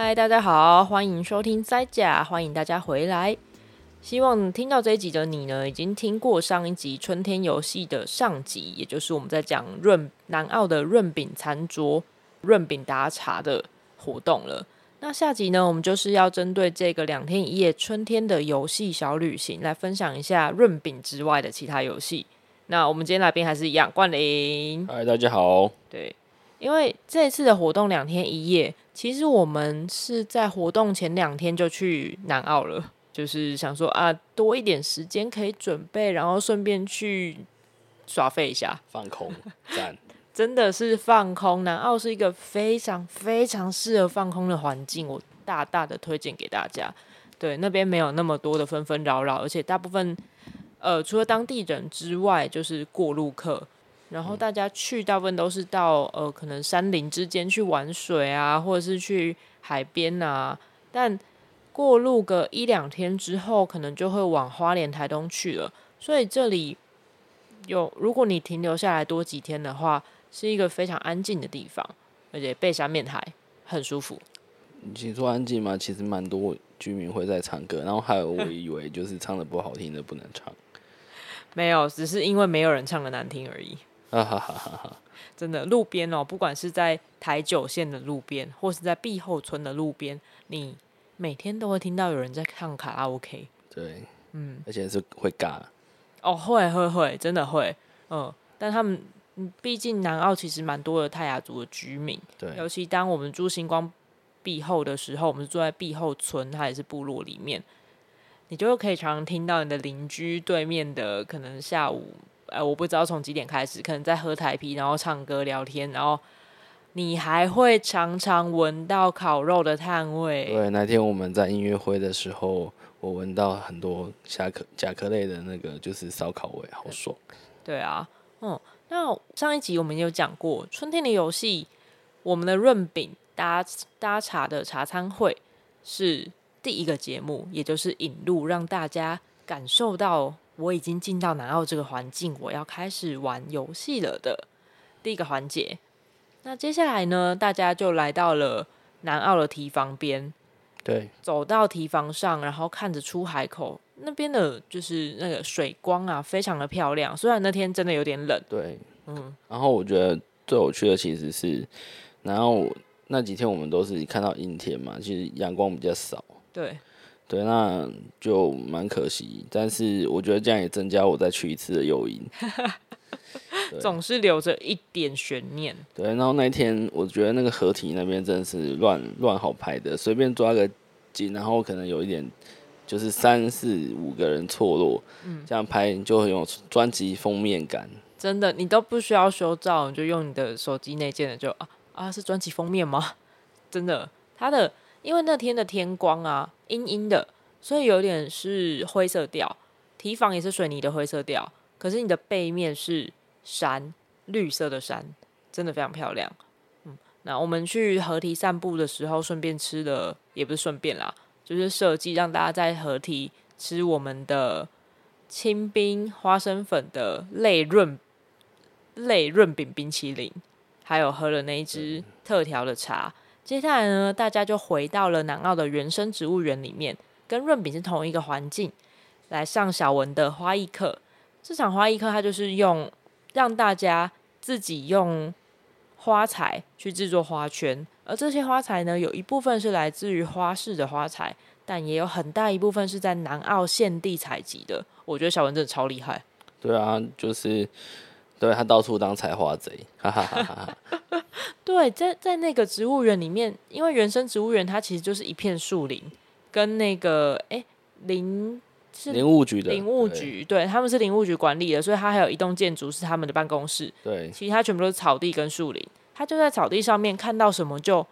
嗨，大家好，欢迎收听塞甲，欢迎大家回来。希望听到这一集的你呢，已经听过上一集春天游戏的上集，也就是我们在讲润南澳的润饼餐桌、润饼打茶的活动了。那下集呢，我们就是要针对这个两天一夜春天的游戏小旅行，来分享一下润饼之外的其他游戏。那我们今天来宾还是一样，冠霖。嗨，大家好。对。因为这一次的活动两天一夜，其实我们是在活动前两天就去南澳了，就是想说啊，多一点时间可以准备，然后顺便去耍废一下，放空，赞，真的是放空。南澳是一个非常非常适合放空的环境，我大大的推荐给大家。对，那边没有那么多的纷纷扰扰，而且大部分呃，除了当地人之外，就是过路客。然后大家去大部分都是到呃，可能山林之间去玩水啊，或者是去海边啊。但过路个一两天之后，可能就会往花莲、台东去了。所以这里有，如果你停留下来多几天的话，是一个非常安静的地方，而且背山面海，很舒服。你说安静吗？其实蛮多居民会在唱歌，然后还有我以为就是唱的不好听的不能唱。没有，只是因为没有人唱的难听而已。啊哈哈哈！哈，真的，路边哦，不管是在台九线的路边，或是在碧后村的路边，你每天都会听到有人在唱卡拉 OK。对，嗯，而且是会尬。哦，会会会，真的会，嗯。但他们，毕竟南澳其实蛮多的泰雅族的居民，对。尤其当我们住星光碧后的时候，我们是住在碧后村，它也是部落里面，你就可以常常听到你的邻居对面的，可能下午。呃，我不知道从几点开始，可能在喝台啤，然后唱歌聊天，然后你还会常常闻到烤肉的炭味。对，那天我们在音乐会的时候，我闻到很多甲壳甲壳类的那个就是烧烤味，好爽。对啊，嗯，那上一集我们有讲过春天的游戏，我们的润饼搭搭茶的茶餐会是第一个节目，也就是引路，让大家感受到。我已经进到南澳这个环境，我要开始玩游戏了的第一个环节。那接下来呢，大家就来到了南澳的堤防边，对，走到堤防上，然后看着出海口那边的，就是那个水光啊，非常的漂亮。虽然那天真的有点冷，对，嗯。然后我觉得最有趣的其实是，然后那几天我们都是看到阴天嘛，其实阳光比较少，对。对，那就蛮可惜，但是我觉得这样也增加我再去一次的诱因。总是留着一点悬念。对，然后那天我觉得那个合体那边真的是乱乱好拍的，随便抓个景，然后可能有一点就是三四五个人错落，嗯，这样拍就很有专辑封面感。真的，你都不需要修照，你就用你的手机内建的就啊啊，是专辑封面吗？真的，它的。因为那天的天光啊，阴阴的，所以有点是灰色调。提防也是水泥的灰色调，可是你的背面是山，绿色的山，真的非常漂亮。嗯，那我们去河堤散步的时候，顺便吃的也不是顺便啦，就是设计让大家在河堤吃我们的清冰花生粉的类润类润饼冰淇淋，还有喝了那一支特调的茶。接下来呢，大家就回到了南澳的原生植物园里面，跟润饼是同一个环境，来上小文的花艺课。这场花艺课，它就是用让大家自己用花材去制作花圈，而这些花材呢，有一部分是来自于花市的花材，但也有很大一部分是在南澳现地采集的。我觉得小文真的超厉害。对啊，就是。对，他到处当采花贼，哈哈哈哈 对，在在那个植物园里面，因为原生植物园它其实就是一片树林，跟那个哎林是林务局的林务局，对，对他们是林务局管理的，所以它还有一栋建筑是他们的办公室。对，其他全部都是草地跟树林。他就在草地上面看到什么就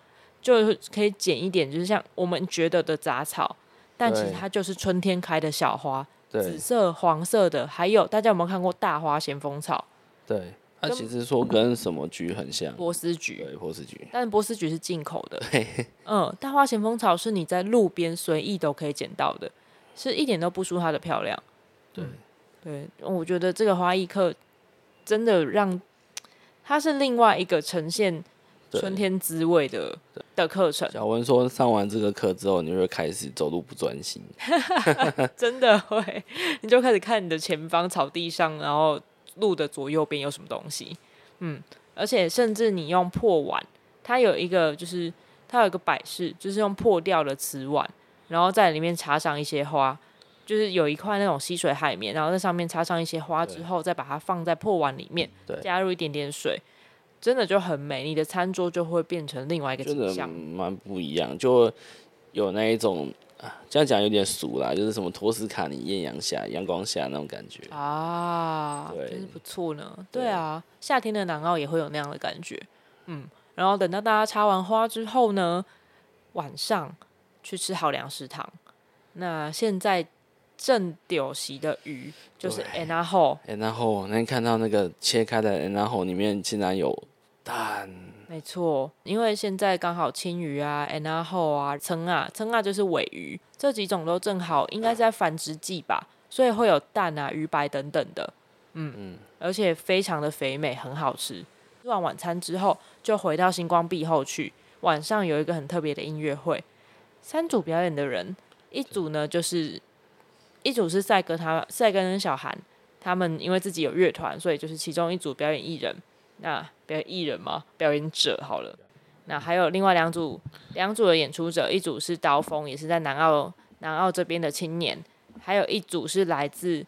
就可以捡一点，就是像我们觉得的杂草，但其实它就是春天开的小花，紫色、黄色的，还有大家有没有看过大花咸丰草？对，它其实说跟什么菊很像，波斯菊，对，波斯菊，但是波斯菊是进口的。嗯，大花咸丰草是你在路边随意都可以捡到的，是一点都不输它的漂亮。对，对，我觉得这个花艺课真的让它是另外一个呈现春天滋味的的课程。小文说，上完这个课之后，你会开始走路不专心，真的会，你就开始看你的前方草地上，然后路的左右边有什么东西。嗯，而且甚至你用破碗，它有一个就是它有一个摆饰，就是用破掉的瓷碗，然后在里面插上一些花，就是有一块那种吸水海绵，然后在上面插上一些花之后，再把它放在破碗里面，加入一点点水。真的就很美，你的餐桌就会变成另外一个景象，蛮不一样，就有那一种啊，这样讲有点俗啦，就是什么托斯卡尼艳阳下、阳光下那种感觉啊，对，真是不错呢。对啊，夏天的南澳也会有那样的感觉，嗯。然后等到大家插完花之后呢，晚上去吃好粮食堂。那现在正丢席的鱼就是安娜后，安娜后，那天看到那个切开的安娜后里面竟然有。蛋，没错，因为现在刚好青鱼啊、安娜后啊、蛏啊、蛏啊就是尾鱼，这几种都正好应该是在繁殖季吧，所以会有蛋啊、鱼白等等的，嗯嗯，而且非常的肥美，很好吃。吃完晚餐之后，就回到星光壁后去。晚上有一个很特别的音乐会，三组表演的人，一组呢就是一组是赛哥他赛哥跟小韩他们，因为自己有乐团，所以就是其中一组表演艺人。那表演艺人嘛？表演者好了。那还有另外两组，两组的演出者，一组是刀锋，也是在南澳南澳这边的青年，还有一组是来自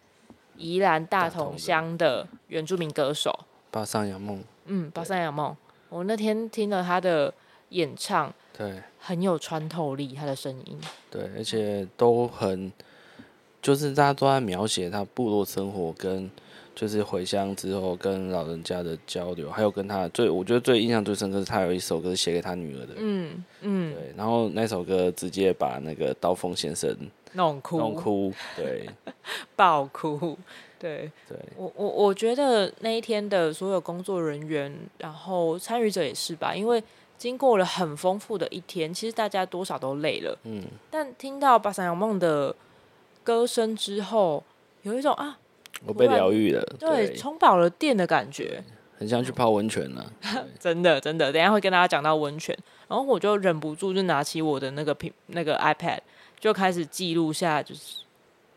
宜兰大同乡的原住民歌手巴桑杨梦。嗯，巴桑杨梦，我那天听了他的演唱，对，很有穿透力，他的声音，对，而且都很，就是大家都在描写他部落生活跟。就是回乡之后跟老人家的交流，还有跟他最，我觉得最印象最深刻是他有一首歌是写给他女儿的，嗯嗯，对，然后那首歌直接把那个刀锋先生弄哭，弄哭，对，爆哭，对，对我我我觉得那一天的所有工作人员，然后参与者也是吧，因为经过了很丰富的一天，其实大家多少都累了，嗯，但听到八三阳梦的歌声之后，有一种啊。我被疗愈了，对，充饱了电的感觉，很像去泡温泉呢。真的，真的，等一下会跟大家讲到温泉，然后我就忍不住就拿起我的那个屏，那个 iPad，就开始记录下就是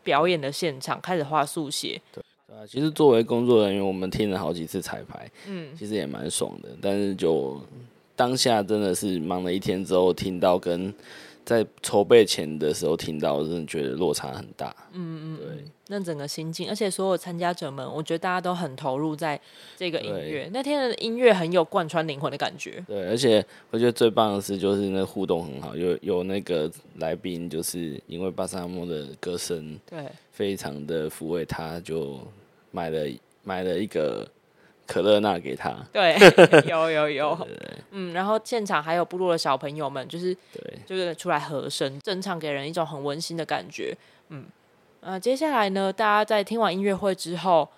表演的现场，开始画速写。对，对啊，其实作为工作人员，我们听了好几次彩排，嗯，其实也蛮爽的。但是就当下真的是忙了一天之后，听到跟。在筹备前的时候听到，我真的觉得落差很大。嗯嗯，对，那整个心境，而且所有参加者们，我觉得大家都很投入在这个音乐。那天的音乐很有贯穿灵魂的感觉。对，而且我觉得最棒的是，就是那互动很好，有有那个来宾，就是因为八三幺的歌声，对，非常的抚慰他，就买了买了一个。可乐那给他，对，有有有，对对对，嗯，然后现场还有部落的小朋友们，就是对，就是出来和声，整场给人一种很温馨的感觉，嗯，呃，接下来呢，大家在听完音乐会之后，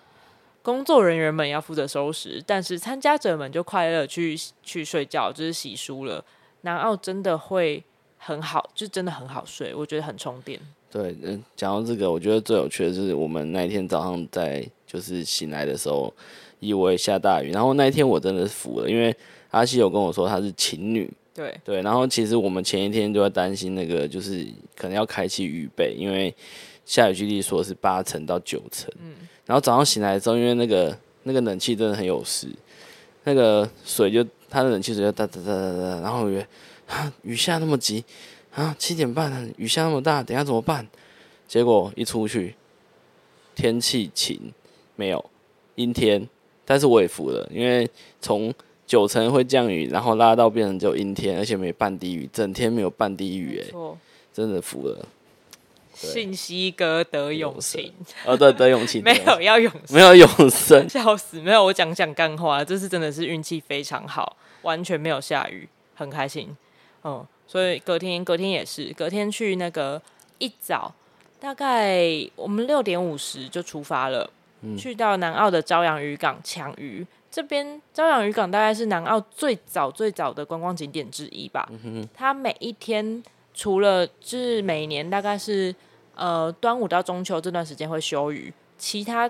工作人员们要负责收拾，但是参加者们就快乐去去睡觉，就是洗漱了。南澳真的会很好，就真的很好睡，我觉得很充电。对，嗯，讲到这个，我觉得最有趣的是我们那一天早上在就是醒来的时候。以为下大雨，然后那一天我真的是服了，因为阿西有跟我说她是晴女，对对，然后其实我们前一天就在担心那个，就是可能要开启预备，因为下雨几率说是八成到九成，嗯，然后早上醒来之后，因为那个那个冷气真的很有事，那个水就它的冷气水就哒哒哒哒哒，然后我觉得啊雨下那么急啊七点半了，雨下那么大，等下怎么办？结果一出去，天气晴，没有阴天。但是我也服了，因为从九成会降雨，然后拉到变成就阴天，而且没半滴雨，整天没有半滴雨，哎，真的服了。信息哥得永晴，哦，对，得永晴，没有要永，没有永生，笑死，没有，我讲讲干话，这次真的是运气非常好，完全没有下雨，很开心，嗯，所以隔天隔天也是，隔天去那个一早，大概我们六点五十就出发了。去到南澳的朝阳渔港抢鱼，这边朝阳渔港大概是南澳最早最早的观光景点之一吧。它每一天除了就是每年大概是呃端午到中秋这段时间会休渔，其他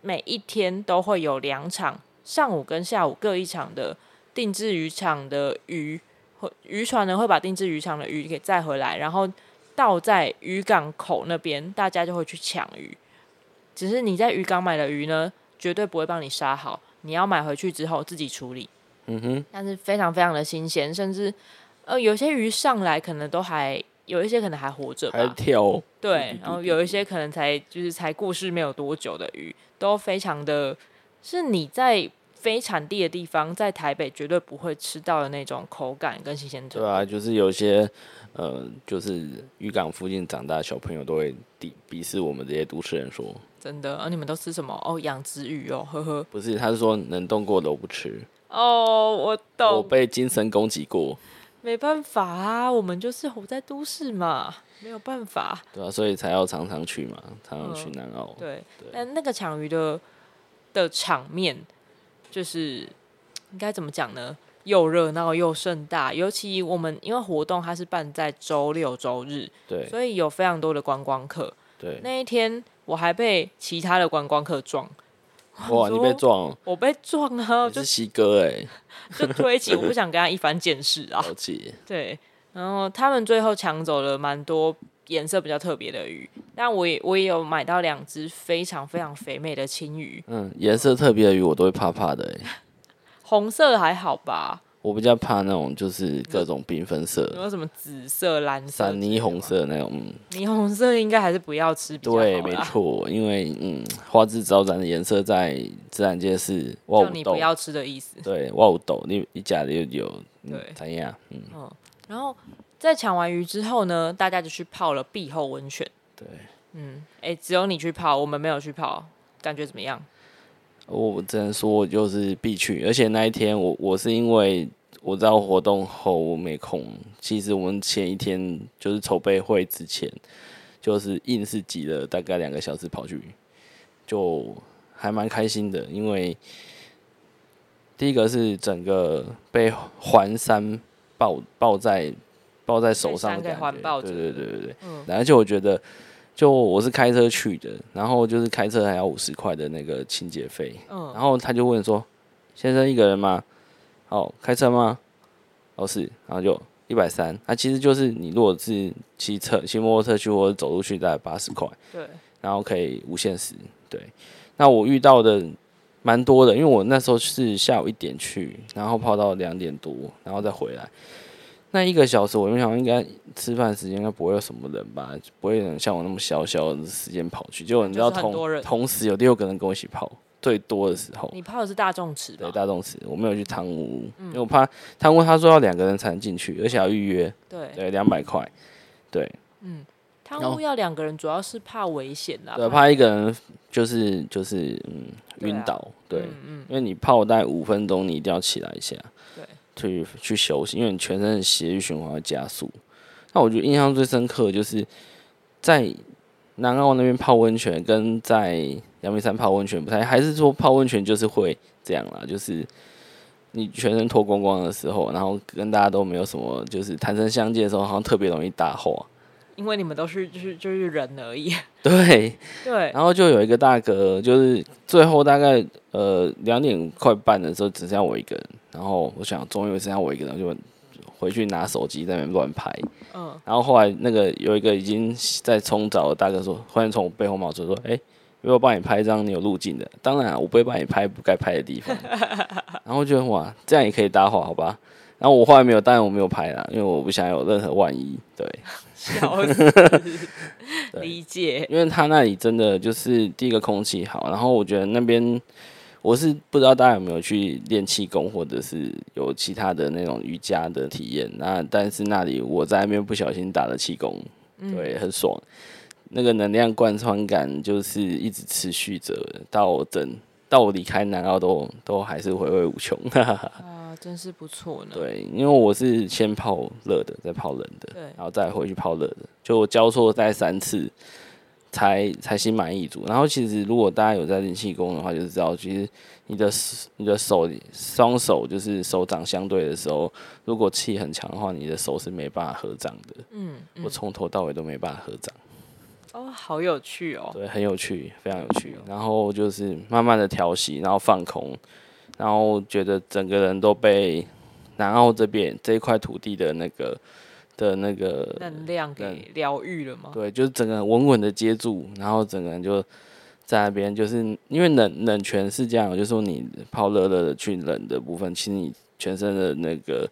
每一天都会有两场上午跟下午各一场的定制渔场的鱼，或渔船呢会把定制渔场的鱼给载回来，然后倒在渔港口那边，大家就会去抢鱼。只是你在渔港买的鱼呢，绝对不会帮你杀好，你要买回去之后自己处理。嗯哼，但是非常非常的新鲜，甚至呃有些鱼上来可能都还有一些可能还活着，还跳。对，然后有一些可能才就是才过世没有多久的鱼，都非常的，是你在非产地的地方，在台北绝对不会吃到的那种口感跟新鲜度。对啊，就是有些呃，就是渔港附近长大的小朋友都会鄙鄙视我们这些都市人说。真的，而、啊、你们都吃什么？哦，养殖鱼哦，呵呵。不是，他是说能动过的都不吃。哦，我懂。我被精神攻击过。没办法啊，我们就是活在都市嘛，没有办法。对啊，所以才要常常去嘛，常常去南澳。嗯、对，对但那个抢鱼的的场面，就是应该怎么讲呢？又热闹又盛大，尤其我们因为活动它是办在周六周日，对，所以有非常多的观光客。对，那一天我还被其他的观光客撞。哇！你被撞了，我被撞啊！就是西哥哎，就推起，我不想跟他一番见识啊。对，然后他们最后抢走了蛮多颜色比较特别的鱼，但我也我也有买到两只非常非常肥美的青鱼。嗯，颜色特别的鱼我都会怕怕的哎。红色还好吧？我比较怕那种就是各种缤纷色，有什么紫色、蓝色、闪霓虹色那种。霓虹色应该还是不要吃比较好。对，没错，因为嗯，花枝招展的颜色在自然界是叫你不要吃的意思。对，哇五斗，你你家里有有对怎样？嗯，嗯，然后在抢完鱼之后呢，大家就去泡了碧后温泉。对，嗯，哎、欸，只有你去泡，我们没有去泡，感觉怎么样？我只能说就是必去，而且那一天我我是因为。我知道活动后我没空，其实我们前一天就是筹备会之前，就是硬是挤了大概两个小时跑去，就还蛮开心的，因为第一个是整个被环山抱抱在抱在手上的感觉，对对对对对，嗯，而且我觉得，就我是开车去的，然后就是开车还要五十块的那个清洁费，嗯，然后他就问说：“先生一个人吗？”哦，开车吗？哦是，然后就一百三。那其实就是你如果是骑车、骑摩托车去或者走路去，大概八十块。对。然后可以无限时。对。那我遇到的蛮多的，因为我那时候是下午一点去，然后泡到两点多，然后再回来。那一个小时，我就想应该吃饭时间应该不会有什么人吧，不会有人像我那么小小的时间跑去。结果你知道同同时有六个人跟我一起泡。最多的时候，你泡的是大众池，对，大众池，我没有去汤屋，嗯，因为我怕汤屋他说要两个人才能进去，而且要预约，对，对，两百块，对，嗯，汤屋要两个人，主要是怕危险啦，对，怕一个人就是就是嗯晕倒，对，啊，对，嗯，因为你泡大概五分钟，你一定要起来一下，对，去去休息，因为你全身的血液循环会加速。那我觉得印象最深刻的就是在南澳那边泡温泉，跟在阳明山泡温泉不太，还是说泡温泉就是会这样啦，就是你全身脱光光的时候，然后跟大家都没有什么，就是坦诚相见的时候，好像特别容易搭话。因为你们都是就是就是人而已。对对。然后就有一个大哥，就是最后大概呃两点快半的时候，只剩下我一个人。然后我想，终于只剩下我一个人，就回去拿手机在那边乱拍。嗯。然后后来那个有一个已经在冲澡的大哥说，忽然从我背后冒出说：“哎、欸。”如果帮你拍一张你有路径的，当然、啊、我不会帮你拍不该拍的地方。然后觉得哇，这样也可以搭话，好吧？然后我后来没有，当然我没有拍啦，因为我不想有任何万一。对，笑死，理解。因为他那里真的就是第一个空气好，然后我觉得那边我是不知道大家有没有去练气功，或者是有其他的那种瑜伽的体验。那但是那里我在那边不小心打了气功，对，很爽。那个能量贯穿感就是一直持续着，到等到我离开南澳都都还是回味无穷。啊，真是不错呢。对，因为我是先泡热的，再泡冷的，对，然后再回去泡热的，就我交错带三次才才心满意足。然后其实如果大家有在练气功的话，就是知道其实你的你的手双手就是手掌相对的时候，如果气很强的话，你的手是没办法合掌的。嗯，嗯，我从头到尾都没办法合掌。哦，好有趣哦！对，很有趣，非常有趣。然后就是慢慢的调息，然后放空，然后觉得整个人都被南澳这边这一块土地的那个的那个能量给疗愈了吗？对，就是整个人稳稳的接住，然后整个人就在那边，就是因为冷冷泉是这样，就是说你泡热热的去冷的部分，其实你全身的那个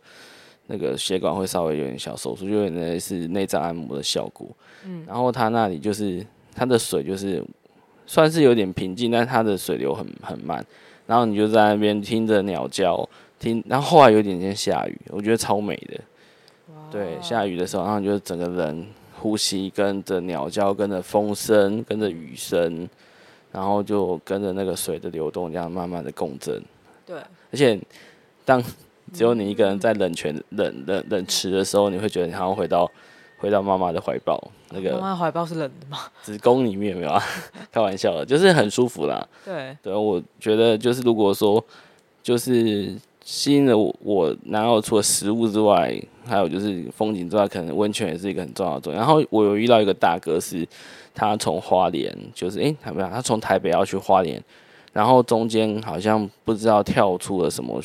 那个血管会稍微有点小收缩，就有点类似内脏按摩的效果。嗯，然后它那里就是它的水就是算是有点平静，但它的水流很很慢。然后你就在那边听着鸟叫，听，然后后来有点点下雨，我觉得超美的。对，下雨的时候，然后你就整个人呼吸跟着鸟叫，跟着风声，跟着雨声，然后就跟着那个水的流动，这样慢慢的共振。对，而且当只有你一个人在冷泉冷冷冷池的时候，你会觉得你好像回到回到妈妈的怀抱。那个妈妈怀抱是冷的吗？子宫里面没有啊，开玩笑的，就是很舒服啦。对，对，我觉得就是如果说就是吸引了我，我然后除了食物之外，还有就是风景之外，可能温泉也是一个很重要的重要。然后我有遇到一个大哥是，他从花莲，就是诶，他没有，他从台北要去花莲，然后中间好像不知道跳出了什么。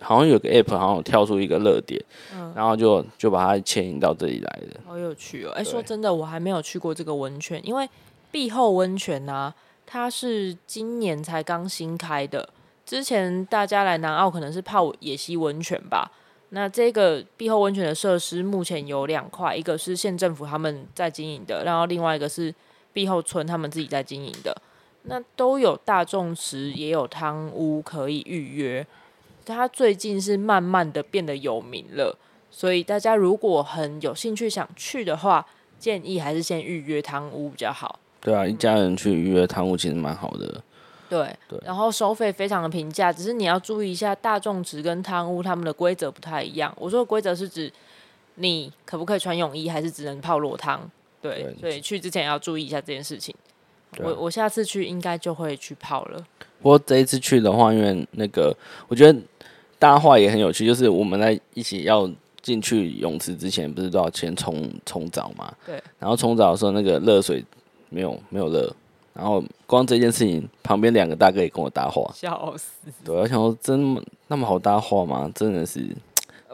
好像有个 app，好像有跳出一个热点，嗯，然后就就把它牵引到这里来的。好有趣哦！哎，说真的，我还没有去过这个温泉，因为碧后温泉呢，啊，它是今年才刚新开的。之前大家来南澳可能是泡野溪温泉吧。那这个碧后温泉的设施目前有两块，一个是县政府他们在经营的，然后另外一个是碧后村他们自己在经营的。那都有大众池，也有汤屋可以预约。它最近是慢慢的变得有名了，所以大家如果很有兴趣想去的话，建议还是先预约汤屋比较好。对啊，一家人去预约汤屋其实蛮好的。对对，然后收费非常的平价，只是你要注意一下大众池跟汤屋他们的规则不太一样。我说的规则是指你可不可以穿泳衣，还是只能泡裸汤？对，对，所以去之前要注意一下这件事情。我我下次去应该就会去泡了。不过这一次去的话，因为那个我觉得。大话也很有趣，就是我们在一起要进去泳池之前，不是都要先冲冲澡嘛？对。然后冲澡的时候，那个热水没有没有热，然后光这件事情，旁边两个大哥也跟我搭话，笑死。对，我想说，真那么好搭话吗？真的是。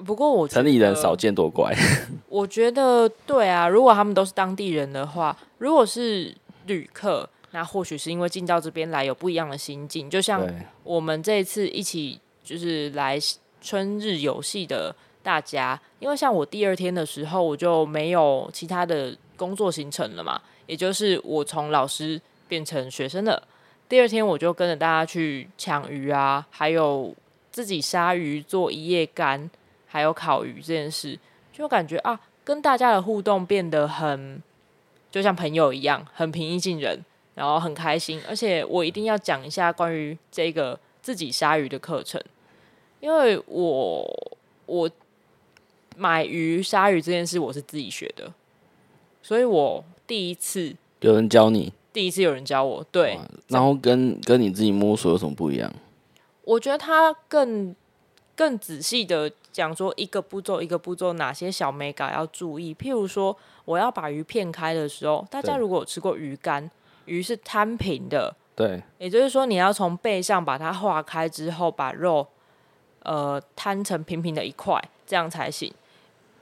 不过我城里人少见多怪。我觉得对啊，如果他们都是当地人的话，如果是旅客，那或许是因为进到这边来有不一样的心境，就像我们这一次一起。就是来春日游戏的大家，因为像我第二天的时候，我就没有其他的工作行程了嘛，也就是我从老师变成学生了。第二天我就跟着大家去抢鱼啊，还有自己杀鱼做一夜干，还有烤鱼这件事，就感觉啊，跟大家的互动变得很就像朋友一样，很平易近人，然后很开心。而且我一定要讲一下关于这个自己杀鱼的课程。因为我我买鱼杀鱼这件事我是自己学的，所以我第一次有人教你，第一次有人教我，对，然后跟跟你自己摸索有什么不一样？我觉得他更更仔细的讲说一个步骤一个步骤哪些小美感要注意，譬如说我要把鱼片开的时候，大家如果有吃过鱼干，鱼是摊平的，对，也就是说你要从背上把它划开之后把肉。呃，摊成平平的一块，这样才行。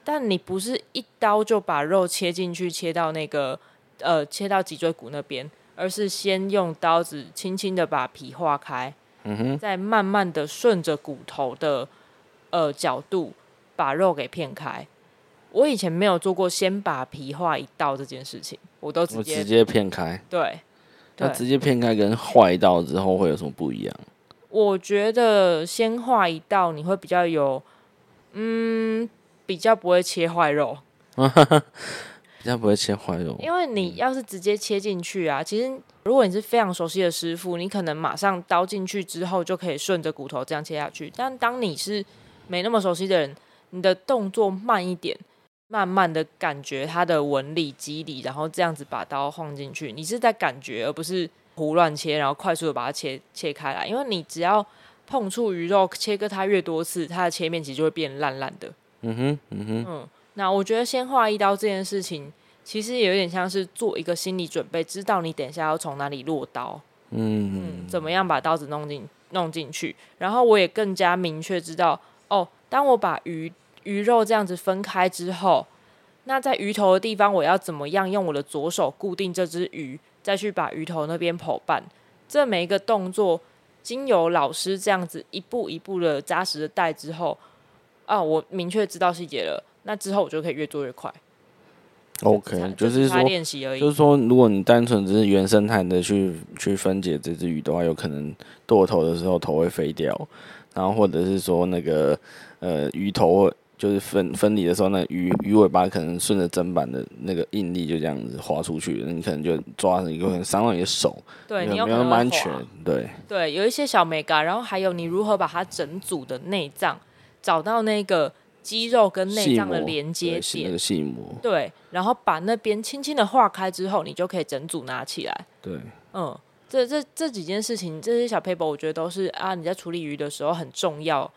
但你不是一刀就把肉切进去，切到那个呃，切到脊椎骨那边，而是先用刀子轻轻的把皮划开，嗯哼，再慢慢的顺着骨头的呃角度把肉给片开。我以前没有做过先把皮划一道这件事情，我都直接直接片开。对，那直接片开跟划一道之后会有什么不一样？我觉得先划一道，你会比较有，嗯，比较不会切坏肉，比较不会切坏肉。因为你要是直接切进去啊，其实如果你是非常熟悉的师傅，你可能马上刀进去之后就可以顺着骨头这样切下去。但当你是没那么熟悉的人，你的动作慢一点，慢慢的感觉它的纹理肌理，然后这样子把刀晃进去，你是在感觉，而不是。胡乱切，然后快速的把它切切开来，因为你只要碰触鱼肉，切割它越多次，它的切面其实就会变烂烂的。嗯哼，嗯哼，嗯。那我觉得先画一刀这件事情，其实也有点像是做一个心理准备，知道你等一下要从哪里落刀。嗯嗯。怎么样把刀子弄进弄进去，然后我也更加明确知道，哦，当我把鱼鱼肉这样子分开之后，那在鱼头的地方，我要怎么样用我的左手固定这只鱼，再去把鱼头那边剖半，这每一个动作，经由老师这样子一步一步的扎实的带之后，啊，我明确知道细节了，那之后我就可以越做越快。OK，就是说，就是说，如果你单纯只是原生态的去去分解这只鱼的话，有可能剁头的时候头会飞掉，然后或者是说那个呃鱼头就是分分离的时候，那鱼鱼尾巴可能顺着砧板的那个应力就这样子滑出去，你可能就抓成一个，可能伤到你的手，对，你有那么安全，对对，有一些小美嘎，然后还有你如何把它整组的内脏找到那个。肌肉跟内脏的连接点，那个细膜，对，然后把那边轻轻的划开之后，你就可以整组拿起来。对，嗯，这这这几件事情，这些小 paper，我觉得都是啊，你在处理鱼的时候很重要，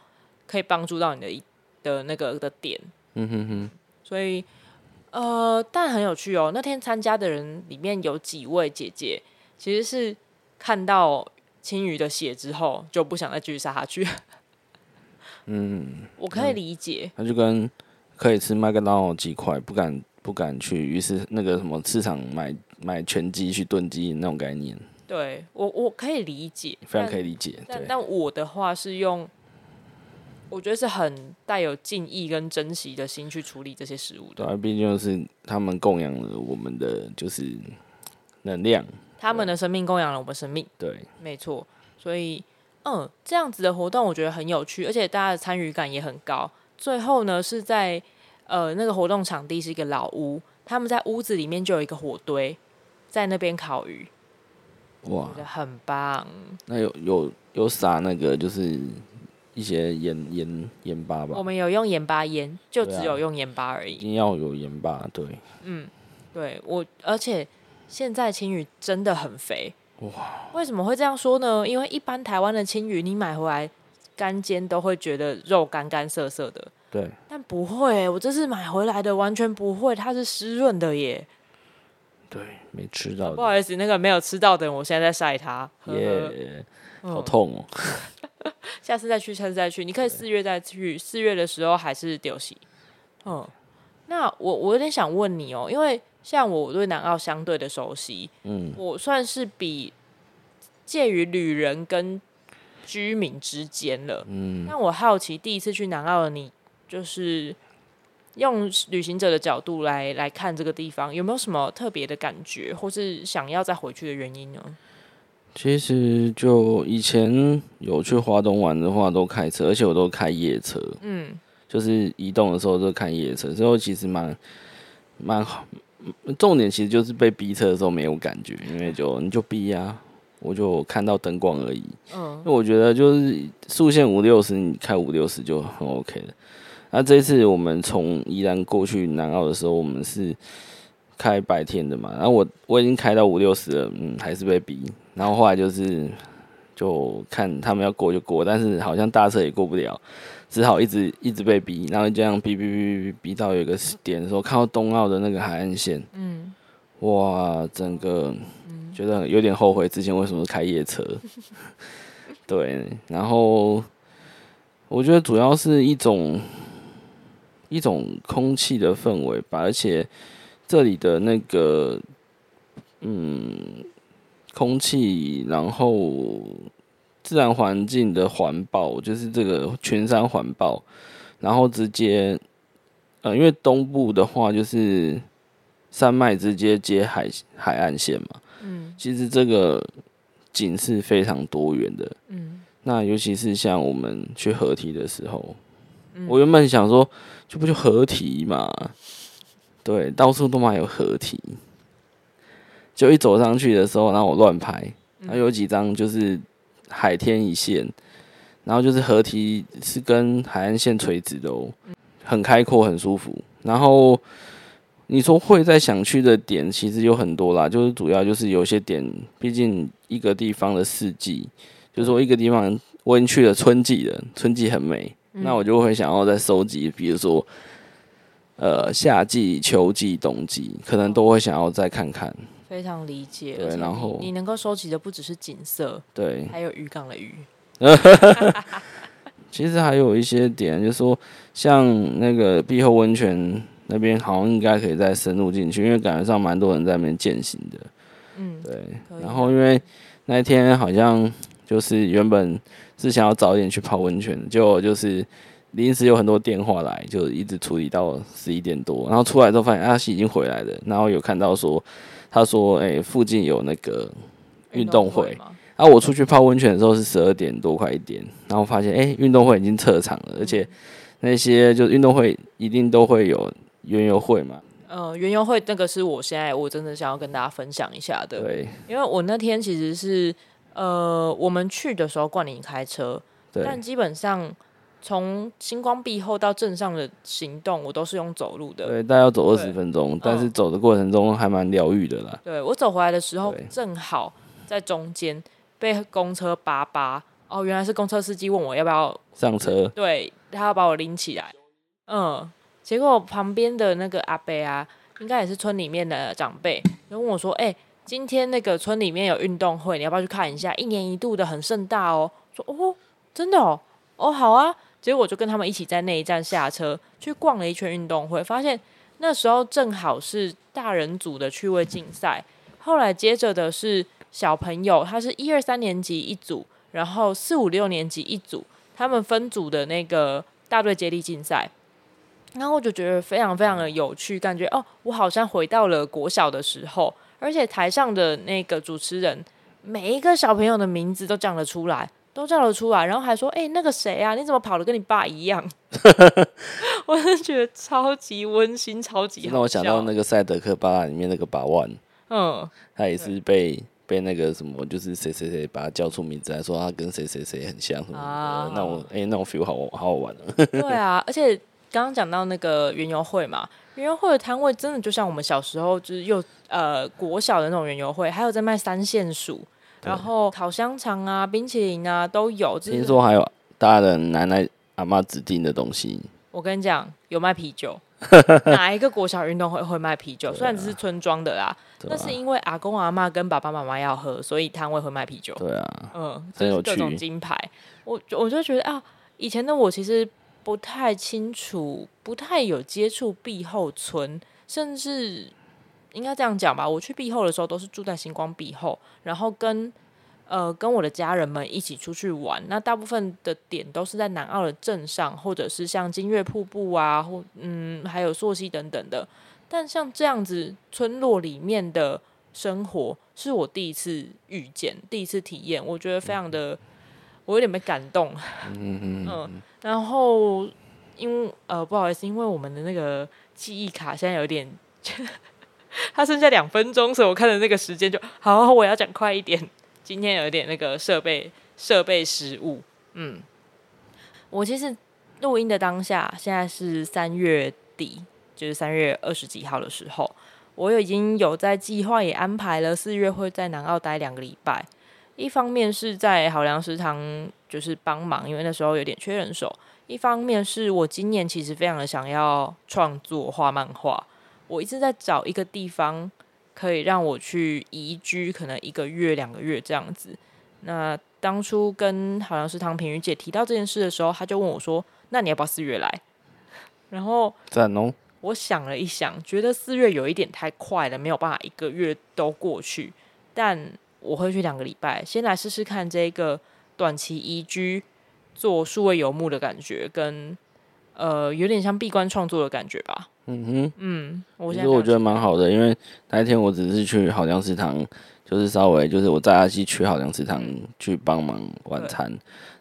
可以帮助到你的的那个的点。嗯哼哼。所以，呃，但很有趣哦。那天参加的人里面有几位姐姐，其实是看到青鱼的血之后，就不想再继续杀下去。嗯，我可以理解。他就跟可以吃麦当劳鸡块，不敢不敢去，于是那个什么市场买买全鸡去炖鸡那种概念。对我我可以理解，非常可以理解。但但我的话是用，我觉得是很带有敬意跟珍惜的心去处理这些食物的。对啊，毕竟是他们供养了我们的就是能量，他们的生命供养了我们生命。对，没错，所以。嗯，这样子的活动我觉得很有趣，而且大家的参与感也很高。最后呢，是在呃那个活动场地是一个老屋，他们在屋子里面就有一个火堆，在那边烤鱼。哇，很棒。那有有有撒那个就是一些盐盐盐巴吧？我们有用盐巴腌，就只有用盐巴而已。啊，一定要有盐巴，对。嗯，对我，而且现在青鱼真的很肥。哇，为什么会这样说呢？因为一般台湾的青鱼，你买回来干煎都会觉得肉干干涩涩的。对，但不会，我这次买回来的完全不会，它是湿润的耶。对，没吃到。不好意思，那个没有吃到的，我现在在晒它。耶，好痛哦！下次再去，下次再去。你可以四月再去，四月的时候还是丢弃。嗯，那我我有点想问你哦，因为。像我对南澳相对的熟悉，嗯，我算是比介于旅人跟居民之间了，嗯。那我好奇，第一次去南澳的你，就是用旅行者的角度来来看这个地方，有没有什么特别的感觉，或是想要再回去的原因呢？其实就以前有去花东玩的话，都开车，而且我都开夜车，嗯，就是移动的时候都开夜车，之后其实蛮蛮好。重点其实就是被逼车的时候没有感觉，因为就你就逼啊，我就看到灯光而已。嗯，那我觉得就是速限五六十，你开五六十就很 OK 了。那这一次我们从宜兰过去南澳的时候，我们是开白天的嘛，然后我我已经开到五六十了，嗯，还是被逼。然后后来就是就看他们要过就过，但是好像大车也过不了。只好一直一直被逼，然后这样逼逼逼逼逼到有一个点的时候，看到冬奥的那个海岸线，嗯，哇，整个觉得有点后悔之前为什么开夜车。对，然后我觉得主要是一种一种空气的氛围吧，而且这里的那个嗯空气，然后。自然环境的环抱，就是这个群山环抱，然后直接，呃，因为东部的话就是山脉直接接海海岸线嘛，嗯，其实这个景是非常多元的，嗯，那尤其是像我们去合体的时候，嗯，我原本想说，就不就合体嘛，对，到处都嘛有合体，就一走上去的时候，然后我乱拍，然后有几张就是。海天一线，然后就是河堤是跟海岸线垂直的哦，很开阔，很舒服。然后你说会再想去的点，其实有很多啦，就是主要就是有些点，毕竟一个地方的四季，就是说一个地方我已经去了春季了，春季很美，那我就会想要再收集，比如说呃夏季、秋季、冬季，可能都会想要再看看。非常理解，对，然后你能够收集的不只是景色，对，还有渔港的鱼，其实还有一些点，就是说像那个碧后温泉那边，好像应该可以再深入进去，因为感觉上蛮多人在那边践行的。嗯，对。然后因为那一天好像就是原本是想要早一点去泡温泉，就就是临时有很多电话来，就一直处理到十一点多，然后出来之后发现阿西已经回来了，然后有看到说他说哎、欸、附近有那个运动会。啊，我出去泡温泉的时候是十二点多快一点，然后发现哎，运动会已经撤场了，而且那些就是运动会一定都会有园游会嘛。呃，园游会那个是我现在我真的想要跟大家分享一下的，对，因为我那天其实是呃，我们去的时候冠霖开车，对，但基本上从星光壁后到镇上的行动，我都是用走路的，对，大概要走二十分钟，但是走的过程中还蛮疗愈的啦。对，我走回来的时候正好在中间。被公车扒扒哦，原来是公车司机问我要不要上车，对，他要把我拎起来，嗯，结果旁边的那个阿伯啊，应该也是村里面的长辈，就问我说：“哎、欸，今天那个村里面有运动会，你要不要去看一下？一年一度的，很盛大哦。”说：“哦，真的哦，哦，好啊。”结果我就跟他们一起在那一站下车，去逛了一圈运动会，发现那时候正好是大人组的趣味竞赛，后来接着的是。小朋友，他是一二三年级一组，然后四五六年级一组，他们分组的那个大队接力竞赛，然后我就觉得非常非常的有趣，感觉哦，我好像回到了国小的时候，而且台上的那个主持人，每一个小朋友的名字都讲得出来，都叫得出来，然后还说，哎、欸，那个谁啊，你怎么跑的跟你爸一样？我是觉得超级温馨，超级好笑。让我想到那个赛德克巴莱里面那个把万，嗯，他也是被。被那个什么，就是谁谁谁把他叫出名字来说，他跟谁谁谁很像什么的，啊、那我哎、欸，那种 feel 好好好玩的。对啊，而且刚刚讲到那个园游会嘛，园游会的摊位真的就像我们小时候就是又呃国小的那种园游会，还有在卖三线薯，然后烤香肠啊、冰淇淋啊都有。听说还有大人奶奶阿妈指定的东西。我跟你讲，有卖啤酒。哪一个国小运动会会卖啤酒？虽然只是村庄的啦，那、啊、是因为阿公阿妈跟爸爸妈妈要喝，所以摊位会卖啤酒。对啊，嗯，就是各种金牌。我我就觉得啊，以前的我其实不太清楚，不太有接触碧后村，甚至应该这样讲吧。我去碧后的时候，都是住在星光碧后，然后跟。呃，跟我的家人们一起出去玩，那大部分的点都是在南澳的镇上，或者是像金月瀑布啊，或嗯，还有溯溪等等的。但像这样子村落里面的生活，是我第一次遇见，第一次体验，我觉得非常的，我有点被感动。嗯嗯嗯。然后，因为呃，不好意思，因为我们的那个记忆卡现在有点，它剩下两分钟，所以我看的那个时间就好，我要讲快一点。今天有一点那个设备设备失误，嗯，我其实录音的当下，现在是三月底，就是三月二十几号的时候，我已经有在计划也安排了四月会在南澳待两个礼拜，一方面是在好粮食堂就是帮忙，因为那时候有点缺人手；一方面是我今年其实非常的想要创作画漫画，我一直在找一个地方。可以让我去移居，可能一个月、两个月这样子。那当初跟好像是唐平瑜姐提到这件事的时候，她就问我说：“那你要不要四月来？” 然后，赞哦。我想了一想，觉得四月有一点太快了，没有办法一个月都过去。但我会去两个礼拜，先来试试看这个短期移居做数位游牧的感觉，跟呃有点像闭关创作的感觉吧。嗯哼，嗯，其实我觉得蛮好的，因为那一天我只是去好粮食堂，就是稍微就是我在阿西去好粮食堂去帮忙晚餐，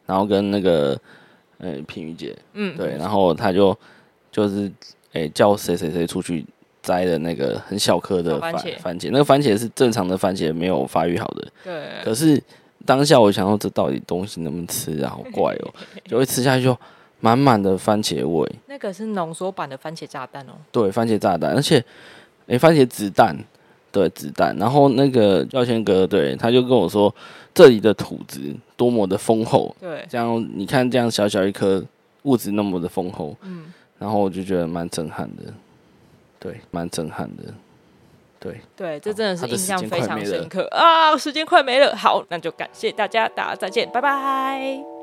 然后跟那个呃品瑜姐，嗯，对，然后他就就是诶、欸、叫谁谁谁出去摘的那个很小颗的番番茄，番茄，那个番茄是正常的番茄，没有发育好的，对。可是当下我想说，这到底东西能不能吃啊？好怪哦、喔，就会吃下去就。满满的番茄味，那个是浓缩版的番茄炸弹哦。对，番茄炸弹，而且，哎、欸，番茄子弹，对，子弹。然后那个耀谦哥，对，他就跟我说，这里的土质多么的丰厚。对，这样你看，这样小小一颗，物质那么的丰厚。嗯。然后我就觉得蛮震撼的，对，蛮震撼的。对对，这真的是印象非常深刻啊！时间快没了，好，那就感谢大家，大家再见，拜拜。